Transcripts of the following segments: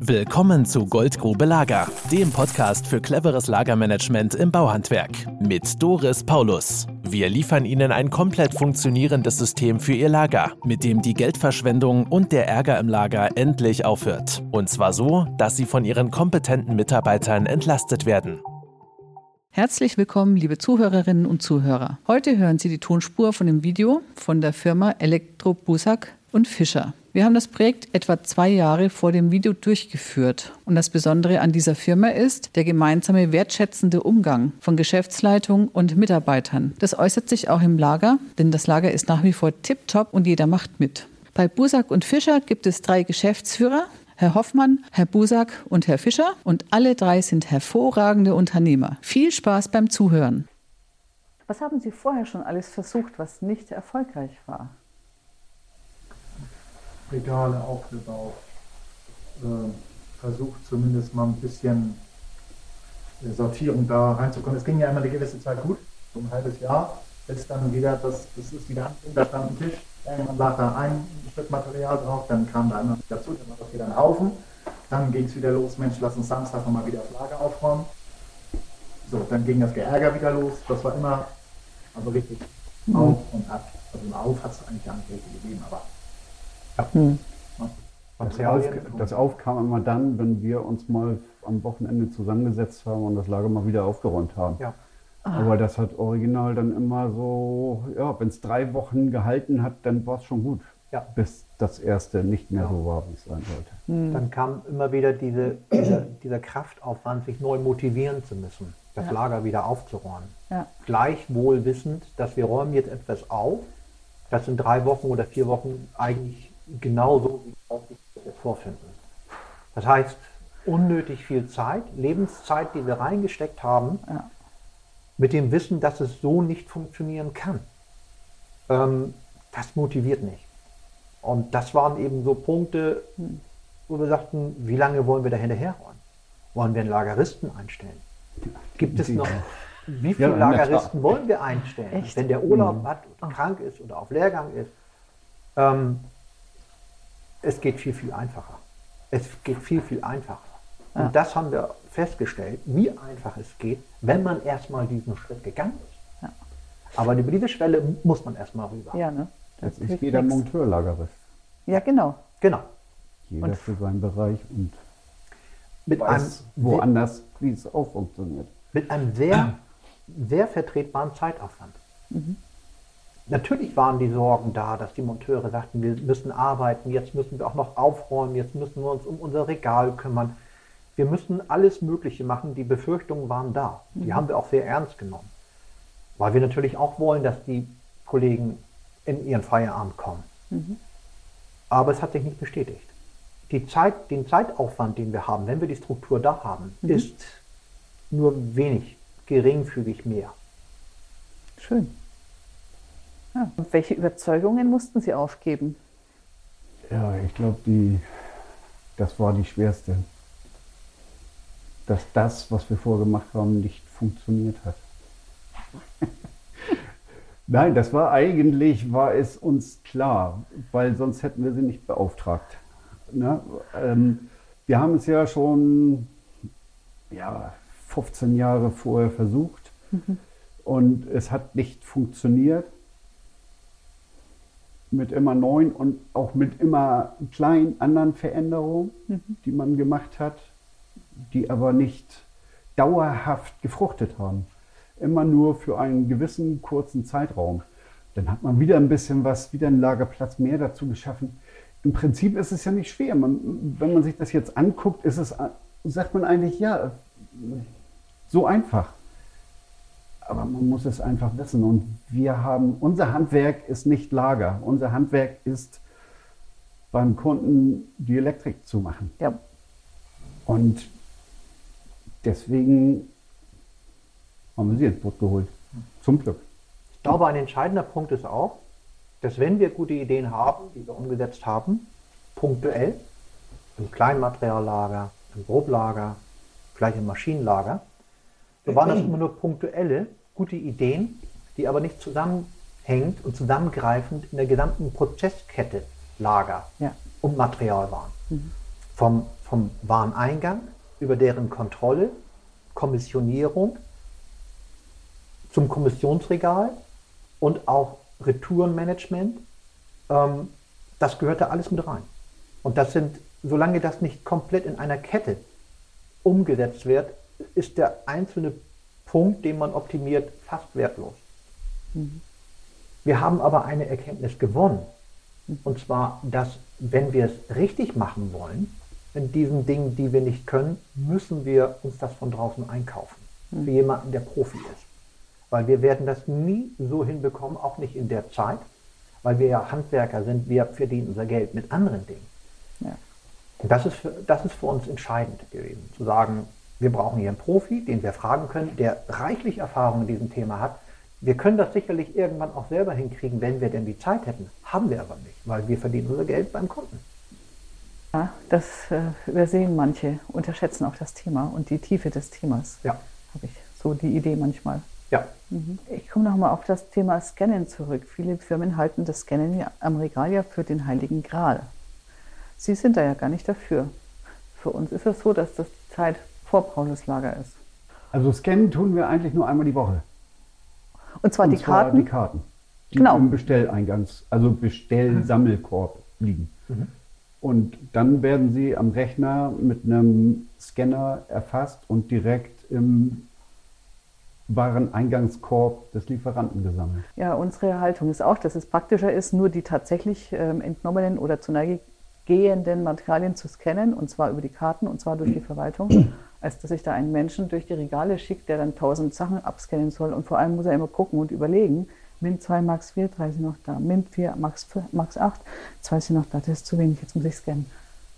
Willkommen zu Goldgrube Lager, dem Podcast für cleveres Lagermanagement im Bauhandwerk mit Doris Paulus. Wir liefern Ihnen ein komplett funktionierendes System für Ihr Lager, mit dem die Geldverschwendung und der Ärger im Lager endlich aufhört. Und zwar so, dass Sie von Ihren kompetenten Mitarbeitern entlastet werden. Herzlich willkommen, liebe Zuhörerinnen und Zuhörer. Heute hören Sie die Tonspur von dem Video von der Firma Elektro Busak und Fischer. Wir haben das Projekt etwa zwei Jahre vor dem Video durchgeführt. Und das Besondere an dieser Firma ist der gemeinsame wertschätzende Umgang von Geschäftsleitung und Mitarbeitern. Das äußert sich auch im Lager, denn das Lager ist nach wie vor tiptop und jeder macht mit. Bei Busak und Fischer gibt es drei Geschäftsführer, Herr Hoffmann, Herr Busak und Herr Fischer. Und alle drei sind hervorragende Unternehmer. Viel Spaß beim Zuhören. Was haben Sie vorher schon alles versucht, was nicht erfolgreich war? Regale aufgebaut, äh, versucht zumindest mal ein bisschen Sortierung da reinzukommen. Es ging ja immer eine gewisse Zeit gut, so ein halbes Jahr, bis dann wieder, das, das ist wieder anfing, da stand ein Tisch, irgendwann lag da ein Stück Material drauf, dann kam da einer dazu, dann war das wieder ein Haufen, dann ging es wieder los, Mensch, lass uns Samstag nochmal wieder das Lager aufräumen. So, dann ging das Geärger wieder los, das war immer, also richtig mhm. auf und ab. Also auf hat es eigentlich gar nicht richtig gegeben, aber hm. Das, auf, das auf kam immer dann, wenn wir uns mal am Wochenende zusammengesetzt haben und das Lager mal wieder aufgeräumt haben. Ja. Aber das hat original dann immer so, ja, wenn es drei Wochen gehalten hat, dann war es schon gut. Ja. Bis das erste nicht mehr ja. so war, wie es sein sollte. Mhm. Dann kam immer wieder diese, dieser, dieser, Kraftaufwand, sich neu motivieren zu müssen, das ja. Lager wieder aufzuräumen. Gleichwohl wissend, dass wir räumen jetzt etwas auf, das in drei Wochen oder vier Wochen eigentlich genauso, wie wir vorfinden. Das heißt, unnötig viel Zeit, Lebenszeit, die wir reingesteckt haben, ja. mit dem Wissen, dass es so nicht funktionieren kann. Ähm, das motiviert nicht. Und das waren eben so Punkte, wo wir sagten, wie lange wollen wir da hinterherräumen? Wollen wir einen Lageristen einstellen? Gibt es noch, wie viele ja, Lageristen wollen wir einstellen? Echt? Wenn der Urlaub mhm. hat oder krank ist oder auf Lehrgang ist. Ähm, es geht viel, viel einfacher. Es geht viel, viel einfacher. Ja. Und das haben wir festgestellt, wie einfach es geht, wenn man erstmal diesen Schritt gegangen ist. Ja. Aber über diese Schwelle muss man erstmal rüber. Ja, ne? Das ist jeder Monteurlagerist. Ja, genau. Genau. Jeder und für seinen Bereich und mit weiß einem woanders, wie es auch funktioniert. Mit einem sehr, sehr vertretbaren Zeitaufwand. Mhm. Natürlich waren die Sorgen da, dass die Monteure sagten, wir müssen arbeiten, jetzt müssen wir auch noch aufräumen, jetzt müssen wir uns um unser Regal kümmern. Wir müssen alles Mögliche machen. Die Befürchtungen waren da. Die mhm. haben wir auch sehr ernst genommen. Weil wir natürlich auch wollen, dass die Kollegen in ihren Feierabend kommen. Mhm. Aber es hat sich nicht bestätigt. Die Zeit, den Zeitaufwand, den wir haben, wenn wir die Struktur da haben, mhm. ist nur wenig, geringfügig mehr. Schön. Ja. Und welche Überzeugungen mussten Sie aufgeben? Ja, ich glaube, das war die schwerste. Dass das, was wir vorgemacht haben, nicht funktioniert hat. Nein, das war eigentlich, war es uns klar, weil sonst hätten wir sie nicht beauftragt. Ne? Ähm, wir haben es ja schon ja, 15 Jahre vorher versucht mhm. und es hat nicht funktioniert mit immer neuen und auch mit immer kleinen anderen Veränderungen, mhm. die man gemacht hat, die aber nicht dauerhaft gefruchtet haben. Immer nur für einen gewissen kurzen Zeitraum. Dann hat man wieder ein bisschen was, wieder einen Lagerplatz mehr dazu geschaffen. Im Prinzip ist es ja nicht schwer. Man, wenn man sich das jetzt anguckt, ist es, sagt man eigentlich, ja, so einfach aber man muss es einfach wissen. Und wir haben, unser Handwerk ist nicht Lager. Unser Handwerk ist beim Kunden die Elektrik zu machen. Ja. Und deswegen haben wir sie ins Boot geholt. Zum Glück. Ich glaube, ein entscheidender Punkt ist auch, dass wenn wir gute Ideen haben, die wir umgesetzt haben, punktuell, im Kleinmateriallager, im Groblager, vielleicht im Maschinenlager, so waren das immer nur punktuelle, gute Ideen, die aber nicht zusammenhängend und zusammengreifend in der gesamten Prozesskette Lager ja. und Material waren. Mhm. Vom, vom Wareneingang über deren Kontrolle, Kommissionierung zum Kommissionsregal und auch Retourenmanagement. Ähm, das gehört da alles mit rein. Und das sind, solange das nicht komplett in einer Kette umgesetzt wird, ist der einzelne Punkt, den man optimiert, fast wertlos. Mhm. Wir haben aber eine Erkenntnis gewonnen. Und zwar, dass wenn wir es richtig machen wollen, in diesen Dingen, die wir nicht können, müssen wir uns das von draußen einkaufen. Mhm. Für jemanden, der Profi ist. Weil wir werden das nie so hinbekommen, auch nicht in der Zeit, weil wir ja Handwerker sind, wir verdienen unser Geld mit anderen Dingen. Ja. Und das ist, für, das ist für uns entscheidend gewesen, zu sagen, wir brauchen hier einen Profi, den wir fragen können, der reichlich Erfahrung in diesem Thema hat. Wir können das sicherlich irgendwann auch selber hinkriegen, wenn wir denn die Zeit hätten. Haben wir aber nicht, weil wir verdienen unser Geld beim Kunden. Ja, das äh, übersehen manche, unterschätzen auch das Thema und die Tiefe des Themas. Ja. Habe ich so die Idee manchmal. Ja. Mhm. Ich komme nochmal auf das Thema Scannen zurück. Viele Firmen halten das Scannen am Regal ja für den Heiligen Gral. Sie sind da ja gar nicht dafür. Für uns ist es so, dass das die Zeit vor Pauluslager ist. Also scannen tun wir eigentlich nur einmal die Woche. Und zwar Und die zwar Karten? Die Karten, die genau. im Bestelleingangs, also Bestellsammelkorb liegen. Mhm. Und dann werden sie am Rechner mit einem Scanner erfasst und direkt im Wareneingangskorb des Lieferanten gesammelt. Ja, unsere Haltung ist auch, dass es praktischer ist, nur die tatsächlich ähm, entnommenen oder zu Neige gehenden Materialien zu scannen, und zwar über die Karten, und zwar durch die Verwaltung, als dass ich da einen Menschen durch die Regale schicke, der dann tausend Sachen abscannen soll. Und vor allem muss er immer gucken und überlegen, Min 2 Max 4, 3 sind noch da. Min 4 Max, 4, Max 8, 2 sind noch da. Das ist zu wenig, jetzt muss ich scannen.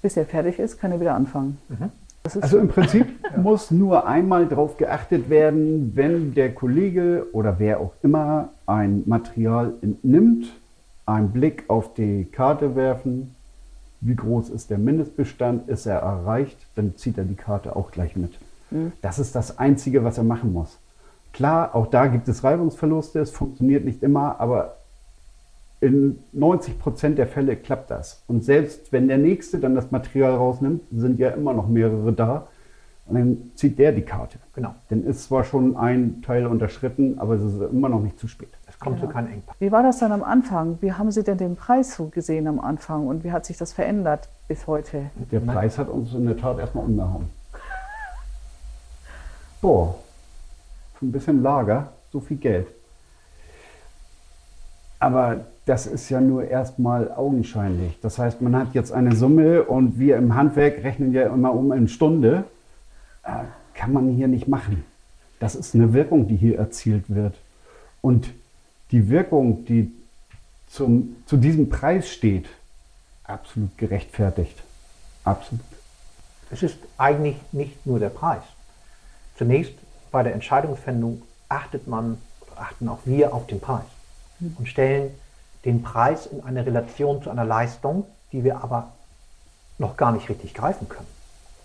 Bis er fertig ist, kann er wieder anfangen. Mhm. Also im Prinzip muss nur einmal darauf geachtet werden, wenn der Kollege oder wer auch immer ein Material entnimmt, einen Blick auf die Karte werfen, wie groß ist der Mindestbestand, ist er erreicht, dann zieht er die Karte auch gleich mit. Mhm. Das ist das Einzige, was er machen muss. Klar, auch da gibt es Reibungsverluste, es funktioniert nicht immer, aber in 90 Prozent der Fälle klappt das. Und selbst wenn der Nächste dann das Material rausnimmt, sind ja immer noch mehrere da. Und dann zieht der die Karte. Genau. Dann ist zwar schon ein Teil unterschritten, aber es ist immer noch nicht zu spät. Kommt ja. zu keinem Engpass. Wie war das dann am Anfang? Wie haben Sie denn den Preis so gesehen am Anfang und wie hat sich das verändert bis heute? Der Preis hat uns in der Tat erstmal umgehauen. Boah, für ein bisschen Lager, so viel Geld. Aber das ist ja nur erstmal augenscheinlich. Das heißt, man hat jetzt eine Summe und wir im Handwerk rechnen ja immer um eine Stunde. Äh, kann man hier nicht machen. Das ist eine Wirkung, die hier erzielt wird. Und die Wirkung, die zum, zu diesem Preis steht, absolut gerechtfertigt. Absolut. Es ist eigentlich nicht nur der Preis. Zunächst bei der Entscheidungsfindung achtet man, achten auch wir auf den Preis und stellen den Preis in eine Relation zu einer Leistung, die wir aber noch gar nicht richtig greifen können.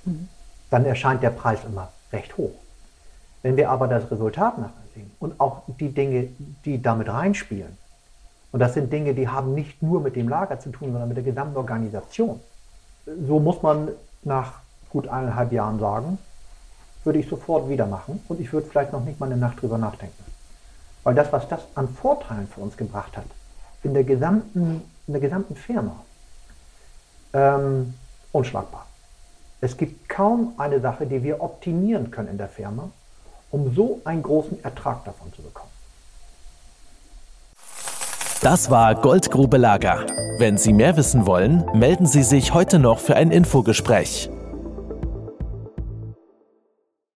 Mhm. Dann erscheint der Preis immer recht hoch. Wenn wir aber das Resultat nachher sehen und auch die Dinge, die damit reinspielen, und das sind Dinge, die haben nicht nur mit dem Lager zu tun, sondern mit der gesamten Organisation. So muss man nach gut eineinhalb Jahren sagen, würde ich sofort wieder machen und ich würde vielleicht noch nicht mal eine Nacht drüber nachdenken. Weil das, was das an Vorteilen für uns gebracht hat, in der gesamten, in der gesamten Firma, ähm, unschlagbar. Es gibt kaum eine Sache, die wir optimieren können in der Firma, um so einen großen Ertrag davon zu bekommen. Das war Goldgrube Lager. Wenn Sie mehr wissen wollen, melden Sie sich heute noch für ein Infogespräch.